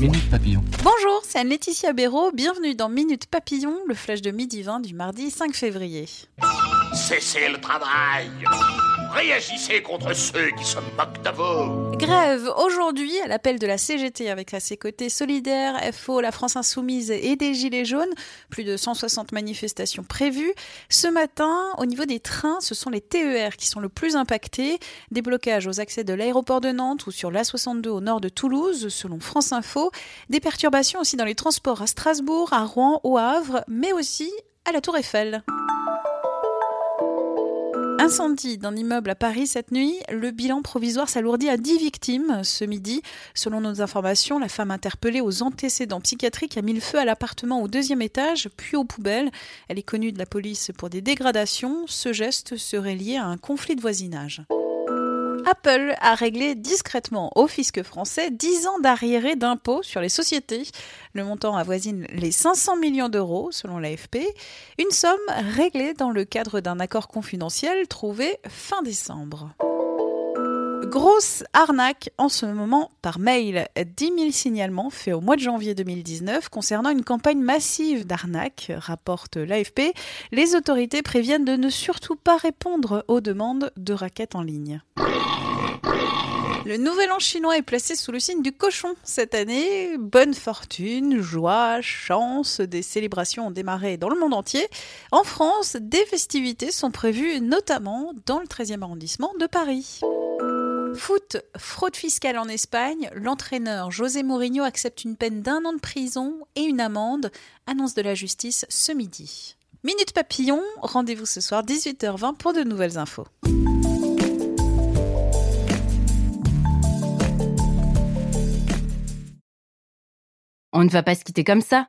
Minute Papillon. Bonjour, c'est Anne-Laetitia Béraud. Bienvenue dans Minute Papillon, le flash de midi 20 du mardi 5 février. Cessez le travail Réagissez contre ceux qui se moquent de Grève aujourd'hui à l'appel de la CGT avec à ses côtés Solidaire, FO, la France Insoumise et des Gilets jaunes. Plus de 160 manifestations prévues. Ce matin, au niveau des trains, ce sont les TER qui sont le plus impactés. Des blocages aux accès de l'aéroport de Nantes ou sur l'A62 au nord de Toulouse, selon France Info. Des perturbations aussi dans les transports à Strasbourg, à Rouen, au Havre, mais aussi à la Tour Eiffel. Incendie d'un immeuble à Paris cette nuit. Le bilan provisoire s'alourdit à 10 victimes ce midi. Selon nos informations, la femme interpellée aux antécédents psychiatriques a mis le feu à l'appartement au deuxième étage, puis aux poubelles. Elle est connue de la police pour des dégradations. Ce geste serait lié à un conflit de voisinage. Apple a réglé discrètement au fisc français 10 ans d'arriérés d'impôts sur les sociétés. Le montant avoisine les 500 millions d'euros selon l'AFP, une somme réglée dans le cadre d'un accord confidentiel trouvé fin décembre. Grosse arnaque en ce moment par mail. 10 000 signalements faits au mois de janvier 2019 concernant une campagne massive d'arnaque, rapporte l'AFP. Les autorités préviennent de ne surtout pas répondre aux demandes de raquettes en ligne. Le nouvel an chinois est placé sous le signe du cochon cette année. Bonne fortune, joie, chance, des célébrations ont démarré dans le monde entier. En France, des festivités sont prévues notamment dans le 13e arrondissement de Paris. Foot, fraude fiscale en Espagne, l'entraîneur José Mourinho accepte une peine d'un an de prison et une amende, annonce de la justice ce midi. Minute Papillon, rendez-vous ce soir 18h20 pour de nouvelles infos. On ne va pas se quitter comme ça.